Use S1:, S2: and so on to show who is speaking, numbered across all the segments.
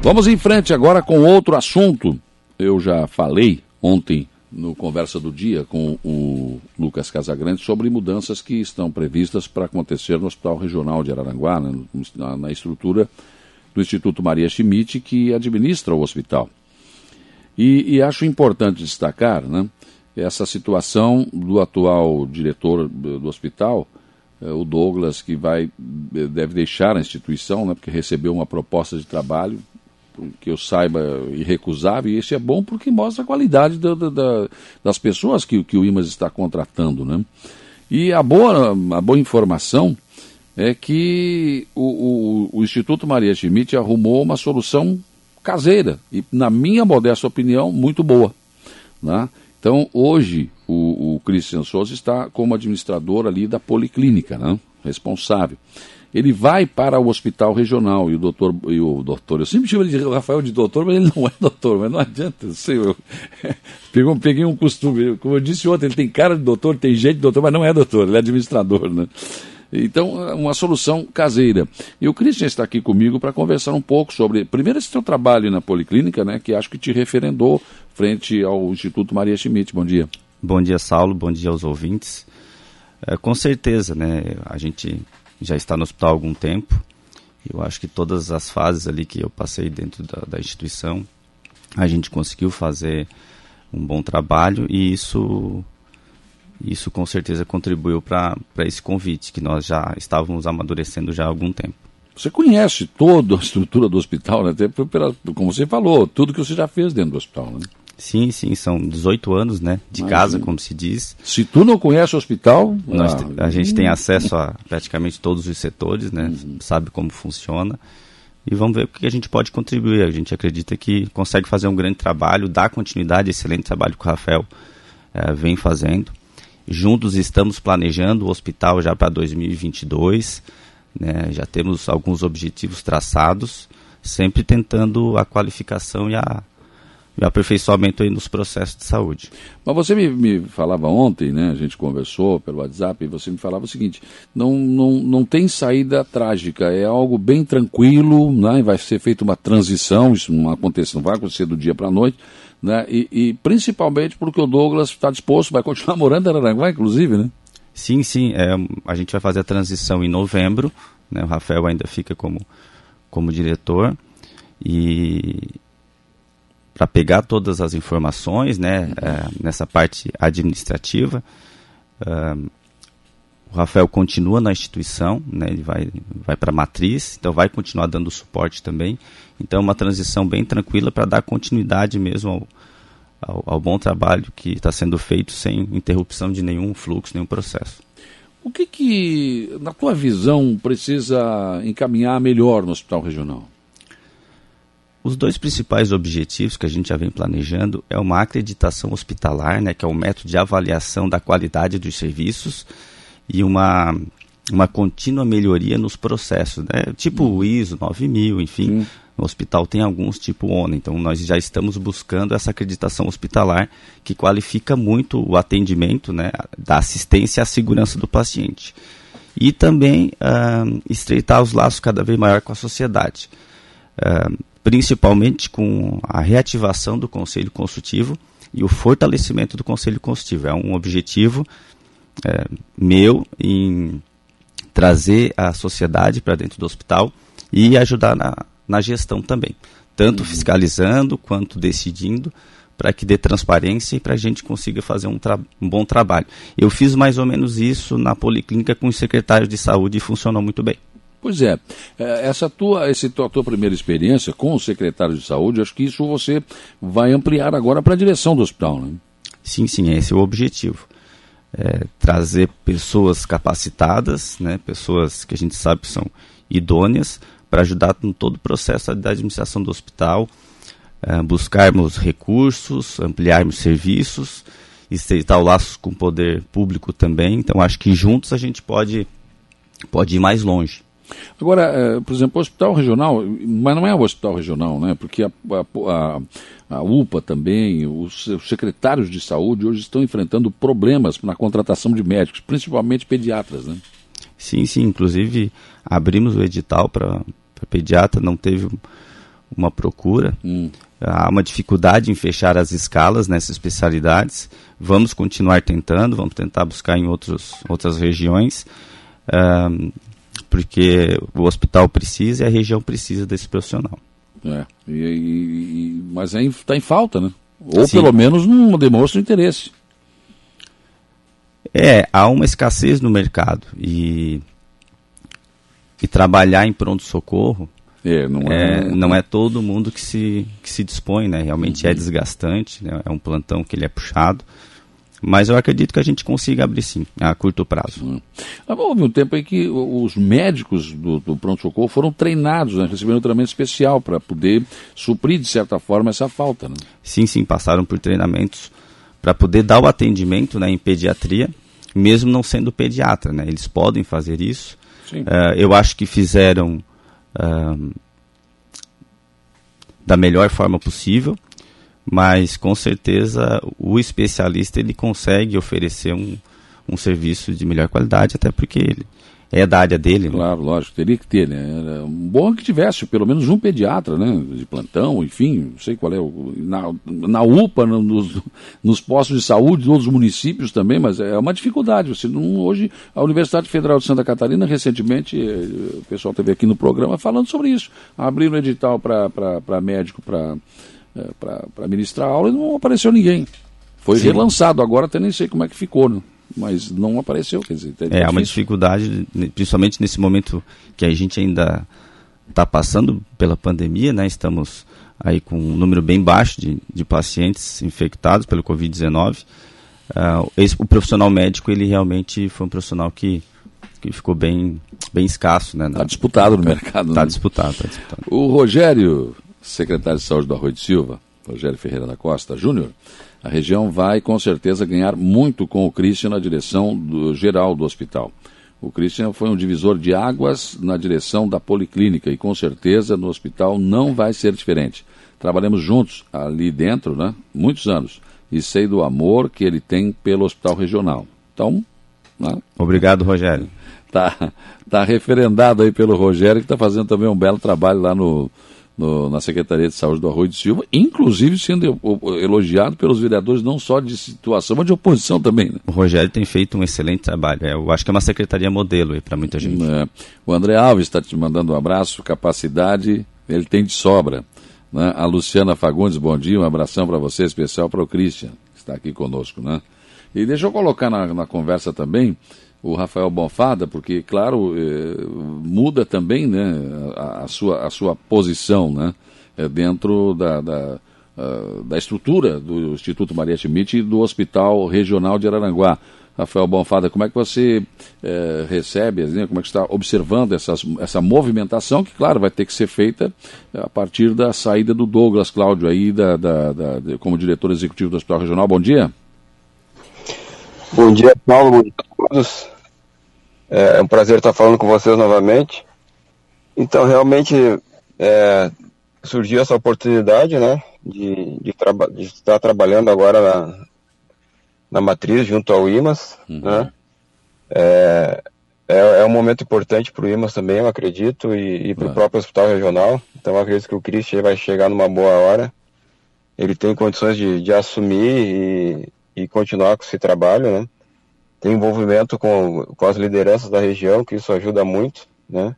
S1: Vamos em frente agora com outro assunto. Eu já falei ontem no Conversa do Dia com o Lucas Casagrande sobre mudanças que estão previstas para acontecer no Hospital Regional de Araranguá, né, na, na estrutura do Instituto Maria Schmidt, que administra o hospital. E, e acho importante destacar né, essa situação do atual diretor do, hospital, eh, o Douglas, que vai, deve deixar a instituição, né, porque recebeu uma proposta de trabalho que eu saiba, irrecusável, e isso é bom porque mostra a qualidade da, da, das pessoas que, que o IMAS está contratando. Né? E a boa, a boa informação é que o, o, o Instituto Maria Schmidt arrumou uma solução caseira, e, na minha modesta opinião, muito boa. Né? Então, hoje, o, o Christian Souza está como administrador ali da policlínica, né? responsável ele vai para o hospital regional e o doutor, e o doutor, eu sempre chamo ele de Rafael de doutor, mas ele não é doutor, mas não adianta, eu sei, eu peguei, peguei um costume, como eu disse ontem, ele tem cara de doutor, tem jeito de doutor, mas não é doutor, ele é administrador, né? Então, uma solução caseira. E o Christian está aqui comigo para conversar um pouco sobre, primeiro, esse seu trabalho na Policlínica, né, que acho que te referendou frente ao Instituto Maria Schmidt. Bom dia.
S2: Bom dia, Saulo. Bom dia aos ouvintes. É, com certeza, né, a gente já está no hospital há algum tempo. Eu acho que todas as fases ali que eu passei dentro da, da instituição, a gente conseguiu fazer um bom trabalho e isso isso com certeza contribuiu para esse convite que nós já estávamos amadurecendo já há algum tempo.
S1: Você conhece toda a estrutura do hospital, né? Até pela, como você falou, tudo que você já fez dentro do hospital, né?
S2: Sim, sim, são 18 anos, né? De Imagina. casa, como se diz.
S1: Se tu não conhece o hospital.
S2: Nós, ah, a gente hum. tem acesso a praticamente todos os setores, né? Uhum. Sabe como funciona. E vamos ver o que a gente pode contribuir. A gente acredita que consegue fazer um grande trabalho, dar continuidade, excelente trabalho que o Rafael é, vem fazendo. Juntos estamos planejando o hospital já para 2022. Né? Já temos alguns objetivos traçados, sempre tentando a qualificação e a aperfeiçoamento aí nos processos de saúde.
S1: Mas você me, me, falava ontem, né? A gente conversou pelo WhatsApp e você me falava o seguinte: não, não, não tem saída trágica, é algo bem tranquilo, né? Vai ser feita uma transição, isso não acontece, não vai acontecer do dia para a noite, né? E, e, principalmente porque o Douglas está disposto, vai continuar morando em Araranguá, inclusive, né?
S2: Sim, sim. É, a gente vai fazer a transição em novembro, né? O Rafael ainda fica como, como diretor. E, para pegar todas as informações né, é, nessa parte administrativa. Uh, o Rafael continua na instituição, né, ele vai, vai para a matriz, então vai continuar dando suporte também. Então, é uma transição bem tranquila para dar continuidade mesmo ao, ao, ao bom trabalho que está sendo feito sem interrupção de nenhum fluxo, nenhum processo.
S1: O que, que, na tua visão, precisa encaminhar melhor no hospital regional?
S2: Os dois principais objetivos que a gente já vem planejando é uma acreditação hospitalar, né, que é o um método de avaliação da qualidade dos serviços, e uma, uma contínua melhoria nos processos, né, tipo o ISO 9000, enfim. No hospital tem alguns tipo ONA, então nós já estamos buscando essa acreditação hospitalar que qualifica muito o atendimento, né, da assistência à segurança do paciente. E também uh, estreitar os laços cada vez maior com a sociedade. Uh, principalmente com a reativação do Conselho Consultivo e o fortalecimento do Conselho Consultivo. É um objetivo é, meu em trazer a sociedade para dentro do hospital e ajudar na, na gestão também, tanto uhum. fiscalizando quanto decidindo para que dê transparência e para a gente consiga fazer um, um, bom trabalho. Eu fiz mais ou menos isso na policlínica com os secretários de saúde e funcionou muito bem.
S1: Pois é, é, essa tua, essa tua, tua primeira experiência com o secretário de saúde, acho que isso você vai ampliar agora para a direção do hospital, né?
S2: Sim, sim, esse é o objetivo. É, trazer pessoas capacitadas, né, pessoas que a gente sabe que são idôneas, para ajudar em todo o processo da administração do hospital, é, buscarmos recursos, ampliarmos serviços, estreitar o laço com o poder público também. Então, acho que juntos a gente pode, pode ir mais longe.
S1: Agora, é, por exemplo, o hospital regional, mas não é o hospital regional, né? Porque a, a, a UPA também, os, os, secretários de saúde hoje estão enfrentando problemas na contratação de médicos, principalmente pediatras, né?
S2: Sim, sim. Inclusive, abrimos o edital para pediatra, não teve uma procura. Hum. Há uma dificuldade em fechar as escalas nessas especialidades. Vamos continuar tentando, vamos tentar buscar em outros, outras regiões, um, porque o hospital precisa e a região precisa desse profissional.
S1: É, e, e, mas está em falta, né? Ou Sim. pelo menos não demonstra interesse.
S2: É, há uma escassez no mercado e, e trabalhar em pronto-socorro é, não, é, é, não é todo mundo que se, que se dispõe, né? Realmente é uhum. é desgastante, né? é um plantão que ele é puxado. Mas eu acredito que a gente consiga abrir sim, a curto prazo. Hum.
S1: Houve um tempo em que os médicos do, do pronto-socorro foram treinados, né? receberam um treinamento especial para poder suprir, de certa forma, essa falta. Né?
S2: Sim, sim, passaram por treinamentos para poder dar o atendimento né, em pediatria, mesmo não sendo pediatra. Né? Eles podem fazer isso. Uh, eu acho que fizeram da melhor forma possível, mas com certeza o especialista ele consegue oferecer um, um serviço de melhor qualidade, até porque ele, é da área dele.
S1: Né? Claro, né? lógico, teria que ter, né? Era bom que tivesse pelo menos um pediatra, né? De plantão, enfim, não sei qual é. O, na, na UPA, no, nos, nos postos de saúde de outros municípios também, mas é uma dificuldade. Você não, hoje, a Universidade Federal de Santa Catarina, recentemente, eh, o pessoal teve aqui no programa falando sobre isso. Abriram um edital para médico para para ministrar aula e não apareceu ninguém. Foi Sim. relançado, agora até nem sei como é que ficou, né? mas não apareceu. Quer dizer,
S2: é, é uma dificuldade, principalmente nesse momento que a gente ainda está passando pela pandemia, né? Estamos aí com um número bem baixo de, de pacientes infectados pelo Covid-19. Uh, o profissional médico, ele realmente foi um profissional que, que ficou bem, bem escasso. Está
S1: né, disputado no mercado.
S2: Está né? disputado, tá disputado.
S1: O Rogério, secretário de Saúde do Arroio de Silva, Rogério Ferreira da Costa Júnior, a região vai com certeza ganhar muito com o Christian na direção do, geral do hospital. O Christian foi um divisor de águas na direção da policlínica e com certeza no hospital não vai ser diferente. Trabalhamos juntos ali dentro, né? Muitos anos. E sei do amor que ele tem pelo hospital regional. Então.
S2: Né? Obrigado, Rogério.
S1: Tá, tá referendado aí pelo Rogério, que está fazendo também um belo trabalho lá no, no, na Secretaria de Saúde do Arroio de Silva, inclusive sendo elogiado pelos vereadores não só de situação, mas de oposição também. Né?
S2: O Rogério tem feito um excelente trabalho. É, eu acho que é uma secretaria modelo para muita gente. É.
S1: O André Alves está te mandando um abraço, capacidade ele tem de sobra. Né? A Luciana Fagundes, bom dia, um abração para você, especial para o Christian, que está aqui conosco. Né? E deixa eu colocar na, na conversa também o Rafael Bonfada, porque, claro, eh, muda também né, a, a, sua, a sua posição né, é dentro da, da, uh, da estrutura do Instituto Maria Schmidt e do Hospital Regional de Araranguá. Rafael Bonfada, como é que você eh, recebe, né, como é que está observando essas, essa movimentação que, claro, vai ter que ser feita a partir da saída do Douglas Cláudio aí da, da, da como diretor executivo do Hospital Regional. Bom dia.
S3: Bom dia, Paulo. Todos. É um prazer estar falando com vocês novamente. Então, realmente, é, surgiu essa oportunidade, né, de, de, de estar trabalhando agora na, na matriz, junto ao IMAS, uhum. né. É, é, é, um momento importante para o IMAS também, eu acredito, e, e para o próprio hospital regional. Então, eu acredito que o Christian vai chegar numa boa hora. Ele tem condições de, de assumir e, e continuar com esse trabalho, né? Tem envolvimento com, com as lideranças da região, que isso ajuda muito, né?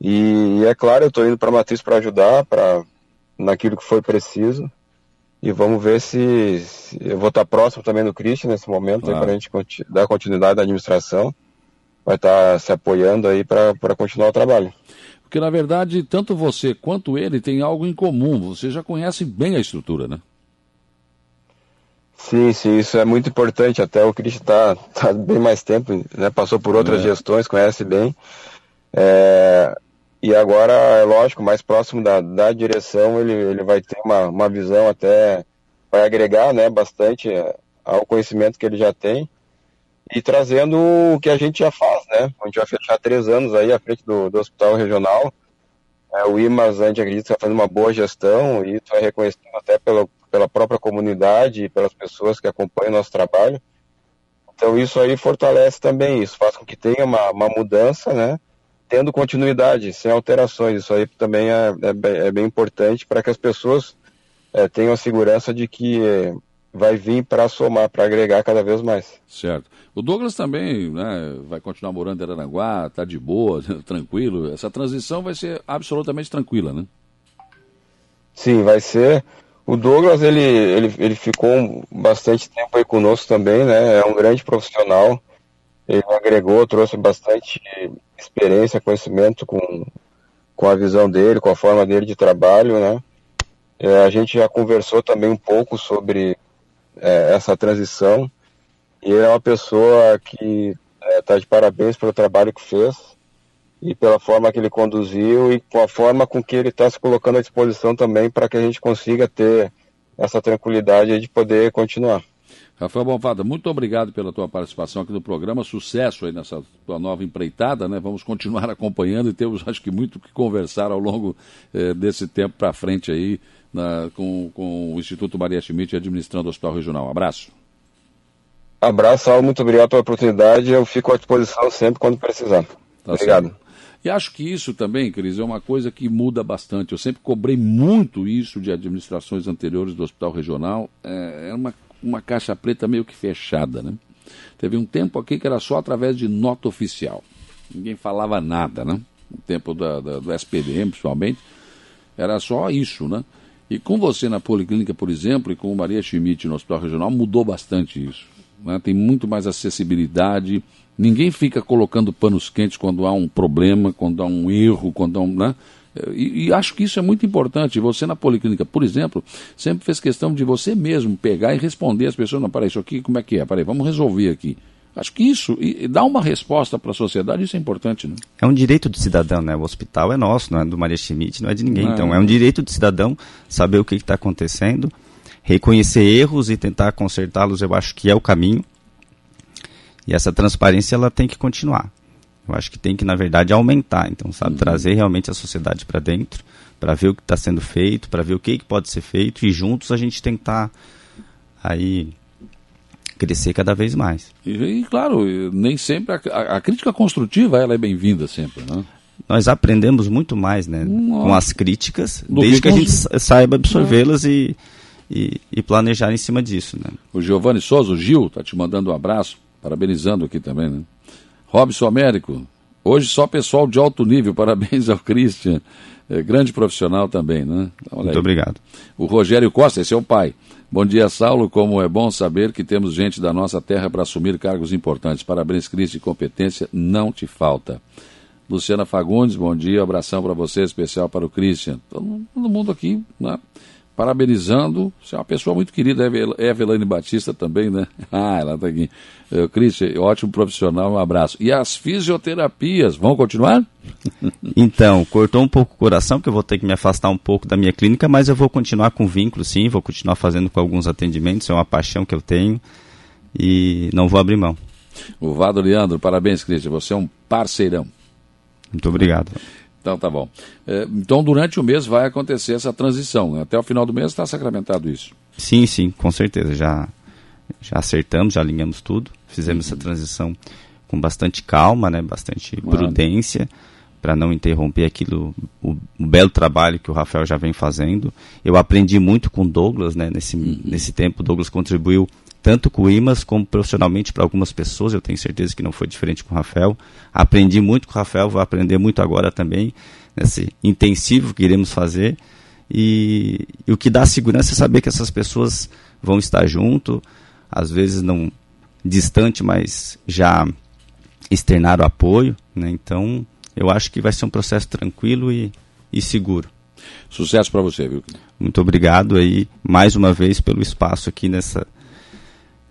S3: E, e é claro, eu estou indo para a Matriz para ajudar, para naquilo que for preciso. E vamos ver se, se eu vou estar próximo também do Christian nesse momento, claro. para a gente dar continuidade à administração. Vai estar se apoiando aí para continuar o trabalho.
S1: Porque, na verdade, tanto você quanto ele têm algo em comum. Você já conhece bem a estrutura, né?
S3: Sim, sim, isso é muito importante. Até o Cristian está tá bem mais tempo, né? passou por outras é. gestões, conhece bem. É, e agora, é lógico, mais próximo da, da direção, ele, ele vai ter uma, uma visão até, vai agregar né, bastante é, ao conhecimento que ele já tem e trazendo o que a gente já faz, né? A gente vai fechar três anos aí à frente do, do Hospital Regional. É, o IMAS, a gente acredita que está fazendo uma boa gestão e isso é reconhecido até pelo, pela própria comunidade e pelas pessoas que acompanham o nosso trabalho. Então isso aí fortalece também isso, faz com que tenha uma, uma mudança, né? tendo continuidade, sem alterações. Isso aí também é, é, bem, é bem importante para que as pessoas é, tenham a segurança de que vai vir para somar, para agregar cada vez mais.
S1: Certo. O Douglas também né, vai continuar morando em Aranaguá, está de boa, tranquilo. Essa transição vai ser absolutamente tranquila, né?
S3: Sim, vai ser. O Douglas, ele, ele, ele ficou bastante tempo aí conosco também, né? É um grande profissional. Ele agregou, trouxe bastante experiência, conhecimento com, com a visão dele, com a forma dele de trabalho, né? É, a gente já conversou também um pouco sobre é, essa transição. E ele é uma pessoa que está é, de parabéns pelo trabalho que fez e pela forma que ele conduziu e com a forma com que ele está se colocando à disposição também para que a gente consiga ter essa tranquilidade de poder continuar.
S1: Rafael Bonfada, muito obrigado pela tua participação aqui no programa. Sucesso aí nessa tua nova empreitada, né? Vamos continuar acompanhando e temos, acho que, muito que conversar ao longo eh, desse tempo para frente aí na, com, com o Instituto Maria Schmidt administrando o Hospital Regional. Abraço.
S3: Abraço, Saulo. Muito obrigado pela oportunidade. Eu fico à disposição sempre quando precisar. Tá obrigado. Certo.
S1: E acho que isso também, Cris, é uma coisa que muda bastante. Eu sempre cobrei muito isso de administrações anteriores do Hospital Regional. É, uma, uma caixa preta meio que fechada, né? Teve um tempo aqui que era só através de nota oficial. Ninguém falava nada, né? No tempo da, da, do SPDM, principalmente, era só isso, né? E com você na Policlínica, por exemplo, e com o Maria Schmidt no Hospital Regional, mudou bastante isso. Né? Tem muito mais acessibilidade, Ninguém fica colocando panos quentes quando há um problema, quando há um erro, quando há um. Né? E, e, acho que isso é muito importante. Você na policlínica, por exemplo, sempre fez questão de você mesmo pegar e responder às pessoas: não, peraí, isso aqui como é que é? Peraí, vamos resolver aqui. Acho que isso, e, e dá uma resposta para a sociedade, isso é importante. Né?
S2: É um direito do cidadão, né? O hospital é nosso, não é do Maria Schmidt, não é de ninguém. Não, então, é um direito do cidadão saber o que está acontecendo, reconhecer erros e tentar consertá-los, eu acho que é o caminho. E essa transparência ela tem que continuar. Eu acho que tem que, na verdade, aumentar. Então, sabe, uhum. trazer realmente a sociedade para dentro, para ver o que está sendo feito, para ver o que, que, pode ser feito e juntos a gente tentar aí crescer cada vez mais.
S1: E, e claro, nem sempre a, a, a crítica construtiva ela é bem-vinda sempre, né?
S2: Nós aprendemos muito mais, né, Nossa. com as críticas, Do desde que, que a gente saiba absorvê-las e, e, e, planejar em cima disso, né?
S1: O Giovanni Souza, o Gil, tá te mandando um abraço parabenizando aqui também, né? Robson Américo, hoje só pessoal de alto nível, parabéns ao Christian, é, grande profissional também, né?
S2: Muito aí. obrigado.
S1: O Rogério Costa, esse é o pai. Bom dia, Saulo. Como é bom saber que temos gente da nossa terra para assumir cargos importantes. Parabéns, Cristian, competência não te falta. Luciana Fagundes, bom dia, abração para você, especial para o Christian. Todo, todo mundo aqui, né? Parabenizando. Você é uma pessoa muito querida, Evelane Batista também, né? Ah, ela está aqui. Uh, Cristian, ótimo profissional, um abraço. E as fisioterapias, vão continuar?
S2: Então, cortou um pouco o coração, porque eu vou ter que me afastar um pouco da minha clínica, mas eu vou continuar com vínculo, sim, vou continuar fazendo com alguns atendimentos, é uma paixão que eu tenho e não vou abrir mão.
S1: O Vado Leandro, parabéns, Cristian, você é um parceirão.
S2: Muito obrigado.
S1: Então tá bom. É, então durante o mês vai acontecer essa transição. Até o final do mês está sacramentado isso.
S2: Sim, sim, com certeza. Já, já acertamos, já alinhamos tudo. Fizemos uhum. essa transição com bastante calma, né? bastante prudência, para não interromper aquilo, o, o, belo trabalho que o Rafael já vem fazendo. Eu aprendi muito com o Douglas, né? nesse, uhum. nesse tempo. O Douglas contribuiu tanto com o IMAS como profissionalmente para algumas pessoas. Eu tenho certeza que não foi diferente com o Rafael. Aprendi muito com o Rafael, vou aprender muito agora também, nesse intensivo que iremos fazer. E, e o que dá segurança é saber que essas pessoas vão estar junto, às vezes não distante, mas já externaram apoio. Né? Então, eu acho que vai ser um processo tranquilo e, e seguro.
S1: Sucesso para você, viu?
S2: Muito obrigado aí mais uma vez pelo espaço aqui nessa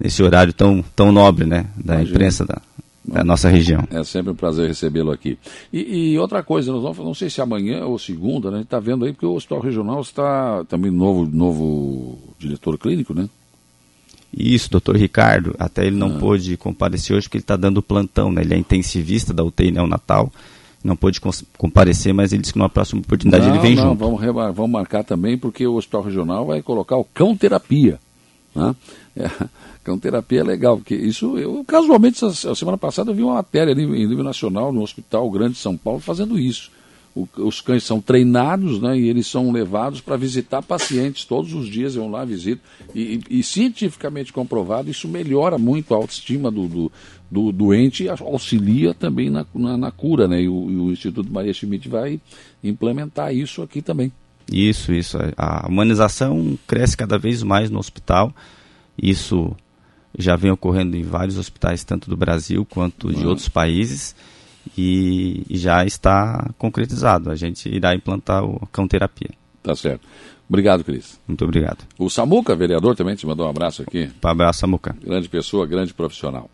S2: nesse horário tão, tão nobre, né, da Imagina. imprensa da, da nossa região.
S1: É sempre um prazer recebê-lo aqui. E, e, outra coisa, nós vamos, não sei se amanhã ou segunda, né, a gente está vendo aí, porque o Hospital Regional está também novo, novo diretor clínico, né?
S2: Isso, doutor Ricardo, até ele não ah. pôde comparecer hoje porque ele está dando plantão, né? Ele é intensivista da UTI neonatal, não pôde comparecer, mas ele disse que numa próxima oportunidade não, ele vem
S1: não,
S2: junto.
S1: Vamos, vamos marcar também, porque o Hospital Regional vai colocar o cão terapia. Né? É, cão terapia é legal, porque isso, eu casualmente, a semana passada eu vi uma matéria ali, em nível nacional, no Hospital Grande de São Paulo, fazendo isso. O, os cães são treinados né, e eles são levados para visitar pacientes todos os dias, vão lá, visitam. E, e, e, cientificamente comprovado, isso melhora muito a autoestima do, do, do doente e auxilia também na, na, na cura. Né, e o, e o Instituto Maria Schmidt vai implementar isso aqui também.
S2: Isso, isso. A humanização cresce cada vez mais no hospital. Isso já vem ocorrendo em vários hospitais, tanto do Brasil quanto de outros países, e, e, já está concretizado. A gente irá implantar o cão terapia.
S1: Tá certo. Obrigado, Cris.
S2: Muito obrigado.
S1: O Samuca, vereador, também te mandou um abraço aqui.
S2: Um abraço, Samuca.
S1: Grande pessoa, grande profissional.